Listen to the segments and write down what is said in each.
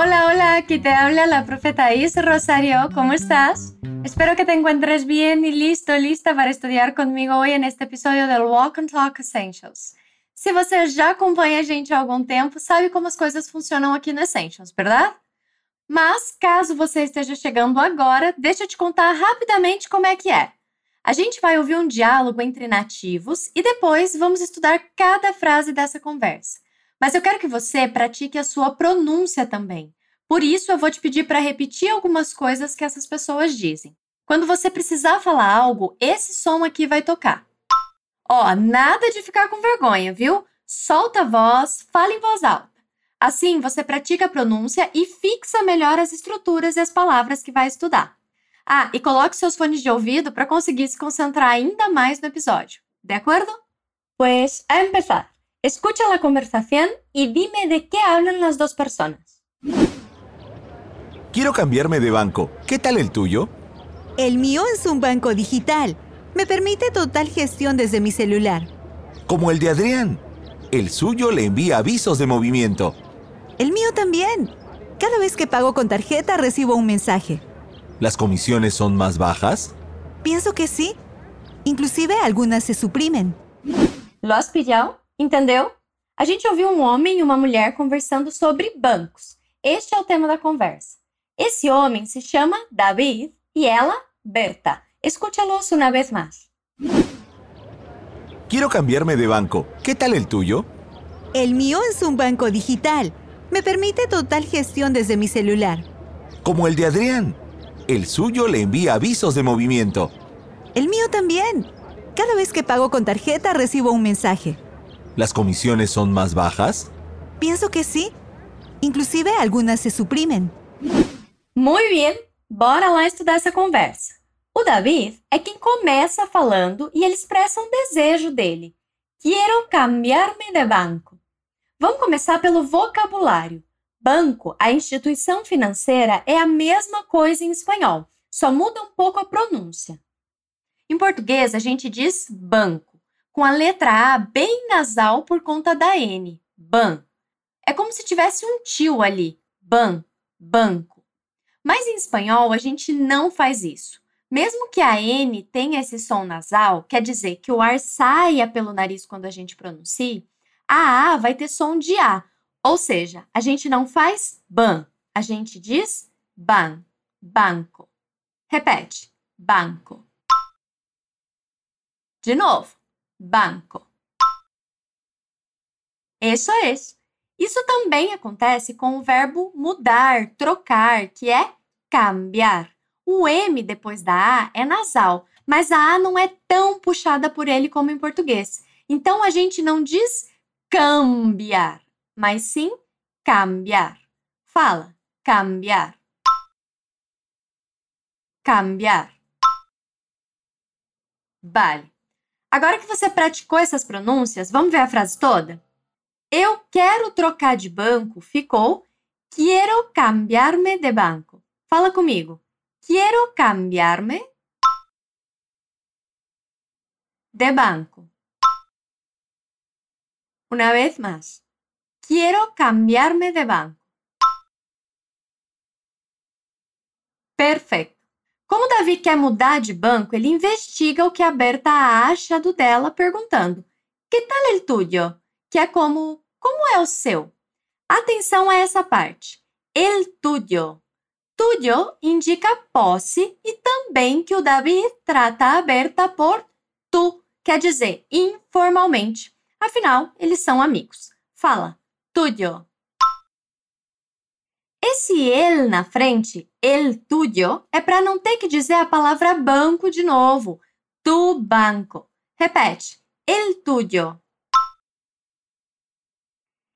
Hola, hola, aquí te habla la profeta Is Rosario. ¿Cómo estás? Espero que te encuentres bien y listo, lista para estudiar comigo hoje neste episódio do Walk and Talk Essentials. Se você já acompanha a gente há algum tempo, sabe como as coisas funcionam aqui no Essentials, verdade? Mas, caso você esteja chegando agora, deixa eu te contar rapidamente como é que é. A gente vai ouvir um diálogo entre nativos e depois vamos estudar cada frase dessa conversa. Mas eu quero que você pratique a sua pronúncia também. Por isso, eu vou te pedir para repetir algumas coisas que essas pessoas dizem. Quando você precisar falar algo, esse som aqui vai tocar. Ó, nada de ficar com vergonha, viu? Solta a voz, fala em voz alta. Assim, você pratica a pronúncia e fixa melhor as estruturas e as palavras que vai estudar. Ah, e coloque seus fones de ouvido para conseguir se concentrar ainda mais no episódio. De acordo? Pues a empezar. Escucha la conversación y dime de qué hablan las dos personas. Quiero cambiarme de banco. ¿Qué tal el tuyo? El mío es un banco digital. Me permite total gestión desde mi celular. Como el de Adrián. El suyo le envía avisos de movimiento. El mío también. Cada vez que pago con tarjeta recibo un mensaje. ¿Las comisiones son más bajas? Pienso que sí. Inclusive algunas se suprimen. ¿Lo has pillado? Entendeu? A gente ouviu um homem e uma mulher conversando sobre bancos. Este é o tema da conversa. Esse homem se chama David e ela, Berta. Escúchalos una vez más. Quiero cambiarme de banco. ¿Qué tal el tuyo? El mío es un banco digital. Me permite total gestión desde mi celular. Como el de Adrián. El suyo le envía avisos de movimiento. El mío también. Cada vez que pago con tarjeta recibo un mensaje. ¿Las comisiones son más bajas? Pienso que sí. Inclusive algunas se suprimen. Muy bien, bora lá estudar essa conversa. O David é quem começa falando e ele expressa um desejo dele. Quero cambiar-me de banco. Vamos começar pelo vocabulário. Banco, a instituição financeira, é a mesma coisa em espanhol, só muda um pouco a pronúncia. Em português, a gente diz banco, com a letra A bem nasal por conta da N, ban. É como se tivesse um tio ali, ban, banco. Mas em espanhol, a gente não faz isso. Mesmo que a N tenha esse som nasal, quer dizer que o ar saia pelo nariz quando a gente pronuncia, a A vai ter som de A, ou seja, a gente não faz ban, a gente diz ban, banco. Repete, banco. De novo, banco. Isso é. Isso também acontece com o verbo mudar, trocar, que é cambiar. O M depois da A é nasal, mas a A não é tão puxada por ele como em português. Então a gente não diz cambiar, mas sim cambiar. Fala, cambiar. Cambiar. Vale. Agora que você praticou essas pronúncias, vamos ver a frase toda? Eu quero trocar de banco ficou quiero cambiarme de banco. Fala comigo. Quiero cambiarme de banco. Una vez más. Cambiarme de banco. Perfeito. Como Davi quer mudar de banco, ele investiga o que a Berta acha do dela, perguntando: Que tal el tuyo? Que é como: Como é o seu? Atenção a essa parte. El tuyo. Tuyo indica posse e também que o Davi trata a Berta por tu, quer dizer, informalmente. Afinal, eles são amigos. Fala, tuyo. Esse el na frente, el tuyo, é para não ter que dizer a palavra banco de novo. Tu banco. Repete, el tuyo.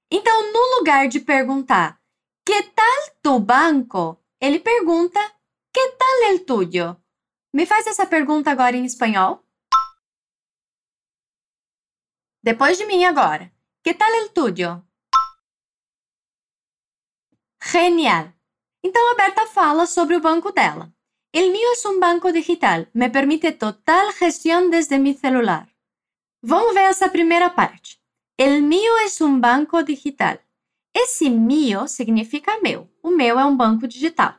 Então, no lugar de perguntar que tal tu banco, ele pergunta que tal el tuyo? Me faz essa pergunta agora em espanhol. Depois de mim agora. Que tal el tuyo? Genial! Então a Berta fala sobre o banco dela. El mío es un banco digital. Me permite total gestión desde mi celular. Vamos ver essa primeira parte. El mío es un banco digital. Esse mio significa meu. O meu é um banco digital.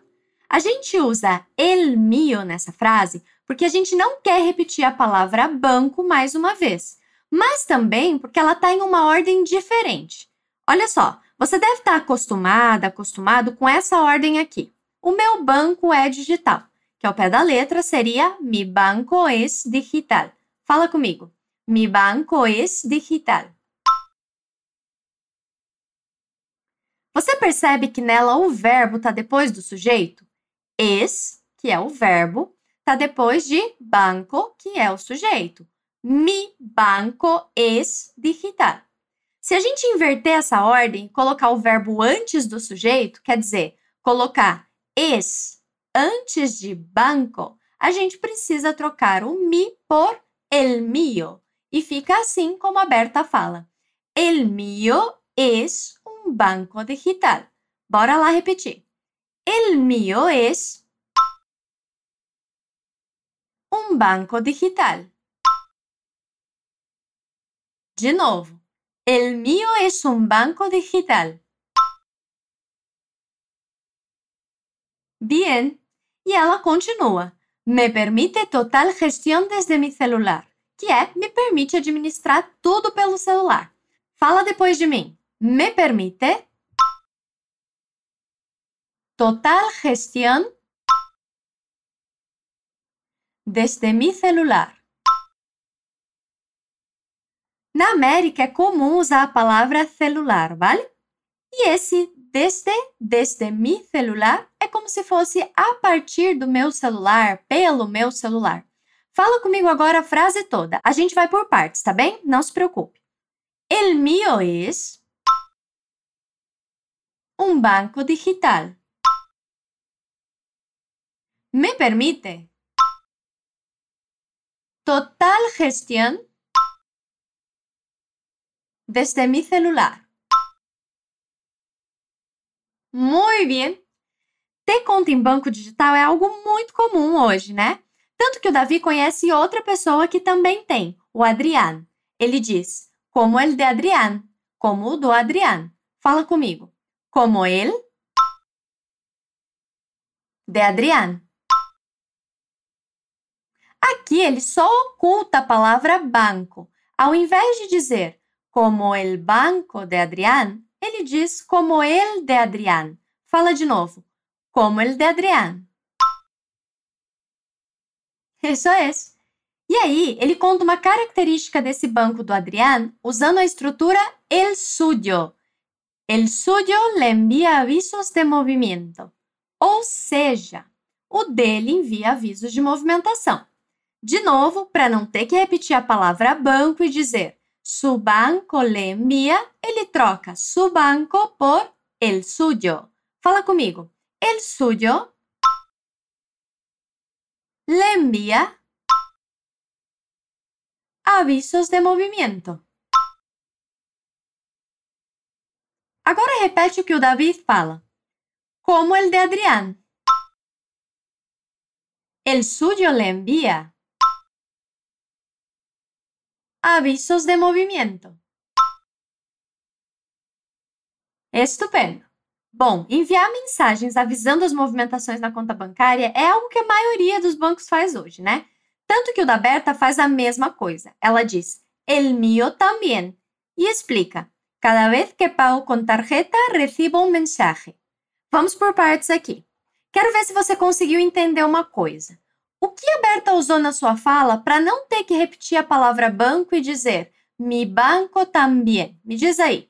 A gente usa el mio nessa frase porque a gente não quer repetir a palavra banco mais uma vez, mas também porque ela está em uma ordem diferente. Olha só, você deve estar tá acostumada, acostumado com essa ordem aqui. O meu banco é digital, que ao pé da letra seria mi banco es digital. Fala comigo. Mi banco es digital. Você percebe que nela o verbo está depois do sujeito? Es, que é o verbo, está depois de banco, que é o sujeito. Mi banco es digital. Se a gente inverter essa ordem, colocar o verbo antes do sujeito, quer dizer, colocar es antes de banco, a gente precisa trocar o mi por el mío. E fica assim como a Berta fala. El mío es banco digital. Bora lá repetir. El mío es un banco digital. De novo. El mío es un banco digital. Bien. E ela continua. Me permite total gestão desde mi celular, que é me permite administrar tudo pelo celular. Fala depois de mim. Me permite total gestão desde mi celular. Na América é comum usar a palavra celular, vale? E esse desde, desde mi celular é como se fosse a partir do meu celular, pelo meu celular. Fala comigo agora a frase toda. A gente vai por partes, tá bem? Não se preocupe. El mío es un banco digital. Me permite total gestión desde mi celular. Muito bem. Ter conta em banco digital é algo muito comum hoje, né? Tanto que o Davi conhece outra pessoa que também tem, o Adriano. Ele diz, como ele de Adriano, como o do Adriano. Fala comigo. Como ele de Adriano. Aqui ele só oculta a palavra banco. Ao invés de dizer como el banco de Adriano, ele diz como el de Adrián. Fala de novo. Como el de Adrián. Isso é. E aí, ele conta uma característica desse banco do Adrián usando a estrutura el suyo. El suyo le envia avisos de movimento. Ou seja, o dele envia avisos de movimentação. De novo, para não ter que repetir a palavra banco e dizer su banco le envía, ele troca su banco por el suyo. Fala comigo. El suyo le envía avisos de movimento. Agora repete o que o David fala. Como el de Adrián. El suyo le envía avisos de movimento. Estupendo! Bom, enviar mensagens avisando as movimentações na conta bancária é algo que a maioria dos bancos faz hoje, né? Tanto que o da Berta faz a mesma coisa. Ela diz, el mío también, e explica, cada vez que pago com tarjeta, recebo um mensagem. Vamos por partes aqui. Quero ver se você conseguiu entender uma coisa. O que a Berta usou na sua fala para não ter que repetir a palavra banco e dizer mi banco también? Me diz aí.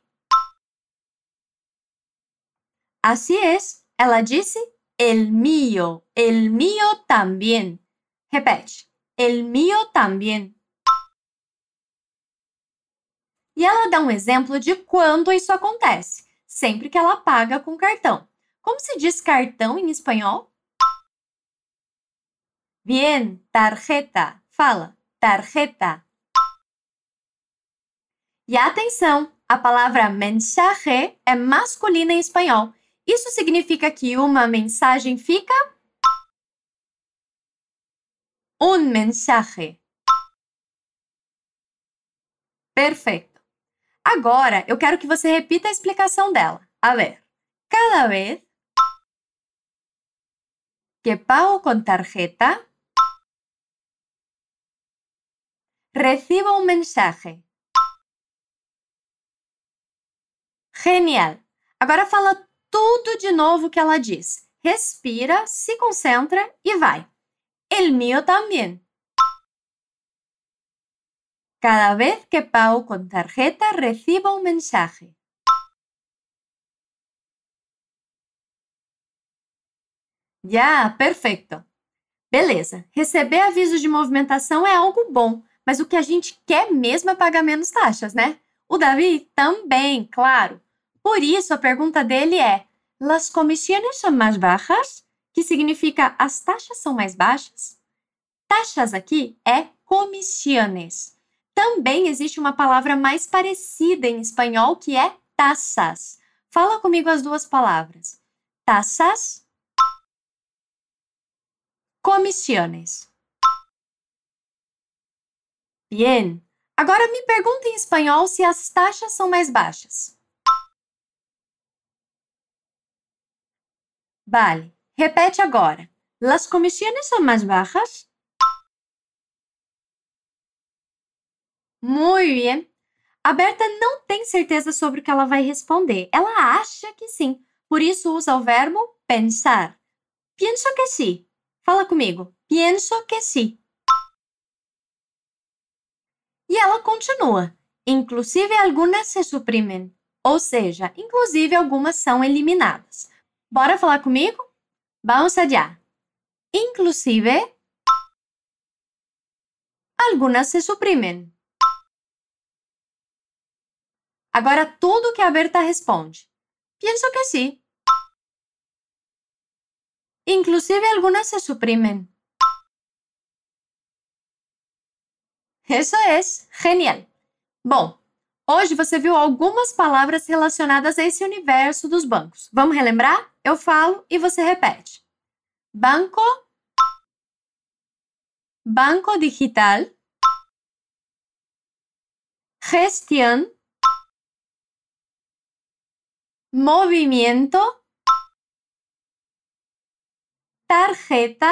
Así es, ela disse el mío, el mío también. Repete, el mío también. E ela dá um exemplo de quando isso acontece, sempre que ela paga com cartão. Como se diz cartão em espanhol? Bien, tarjeta. Fala, tarjeta. E atenção, a palavra mensaje é masculina em espanhol. Isso significa que uma mensagem fica un mensaje. Perfeito. Agora eu quero que você repita a explicação dela. A ver, cada vez que pago con tarjeta, recibo un mensaje. Genial! Agora fala tudo de novo que ela diz. Respira, se concentra e vai. El mío también. Cada vez que pago con tarjeta recibo un mensaje. Já, perfeito. Beleza. Receber avisos de movimentação é algo bom, mas o que a gente quer mesmo é pagar menos taxas, né? O Davi também, claro. Por isso a pergunta dele é: Las comisiones são mais bajas? Que significa as taxas são mais baixas? Taxas aqui é comisiones. Também existe uma palavra mais parecida em espanhol que é taxas. Fala comigo as duas palavras. Taxas comisiones. Bien. Agora me pergunta em espanhol se as taxas são mais baixas. Vale. Repete agora. Las comisiones são mais bajas? Muito bem. A Berta não tem certeza sobre o que ela vai responder. Ela acha que sim, por isso usa o verbo pensar. Pienso que sim. Fala comigo. Pienso que sí. E ela continua. Inclusive algumas se suprimem. Ou seja, inclusive algumas são eliminadas. Bora falar comigo? Vamos allá. Inclusive algumas se suprimem. Agora tudo que a Berta responde. Pienso que sí. Inclusive algunas se suprimen. Isso é genial. Bom, hoje você viu algumas palavras relacionadas a esse universo dos bancos. Vamos relembrar? Eu falo e você repete. Banco, banco digital, gestión, movimiento, tarjeta,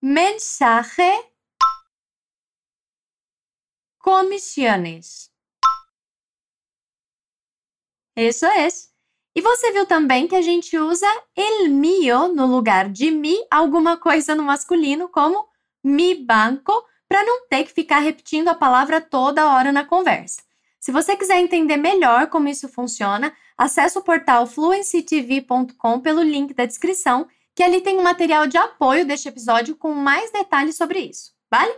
mensaje, comisiones. Isso é. E você viu também que a gente usa el mío no lugar de mi, alguma coisa no masculino, como mi banco, para não ter que ficar repetindo a palavra toda hora na conversa. Se você quiser entender melhor como isso funciona, acesse o portal fluencytv.com pelo link da descrição, que ali tem um material de apoio deste episódio com mais detalhes sobre isso, vale?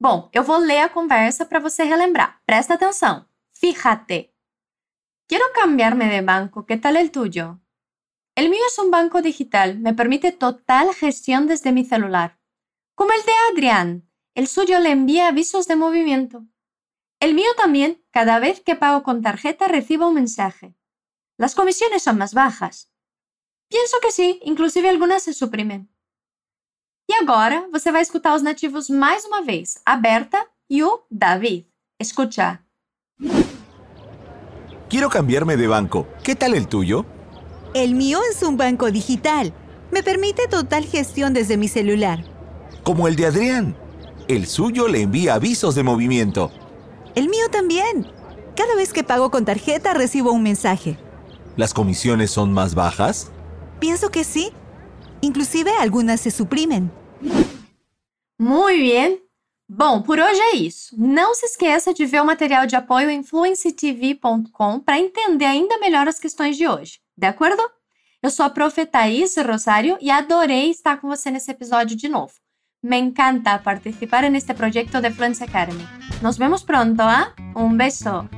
Bom, eu vou ler a conversa para você relembrar. Presta atenção. Fíjate. Quiero cambiarme de banco. ¿Qué tal el tuyo? El mío es un banco digital. Me permite total gestión desde mi celular. Como el de Adrián. El suyo le envía avisos de movimiento. El mío también. Cada vez que pago con tarjeta recibo un mensaje. Las comisiones son más bajas. Pienso que sim, inclusive algumas se suprimem. E agora você vai escutar os nativos mais uma vez, a Berta e o David. Escucha. Quiero cambiarme de banco. ¿Qué tal el tuyo? El mío es un banco digital. Me permite total gestión desde mi celular. Como el de Adrián. El suyo le envía avisos de movimiento. El mío también. Cada vez que pago con tarjeta recibo un mensaje. ¿Las comisiones son más bajas? Pienso que sí. Inclusive algumas se suprimem. Muito bem. Bom, por hoje é isso. Não se esqueça de ver o material de apoio em fluencytv.com para entender ainda melhor as questões de hoje. De acordo? Eu sou a profe Thaís Rosário e adorei estar com você nesse episódio de novo. Me encanta participar neste projeto de Fluency Academy. Nos vemos pronto, ¿ah? Un beso.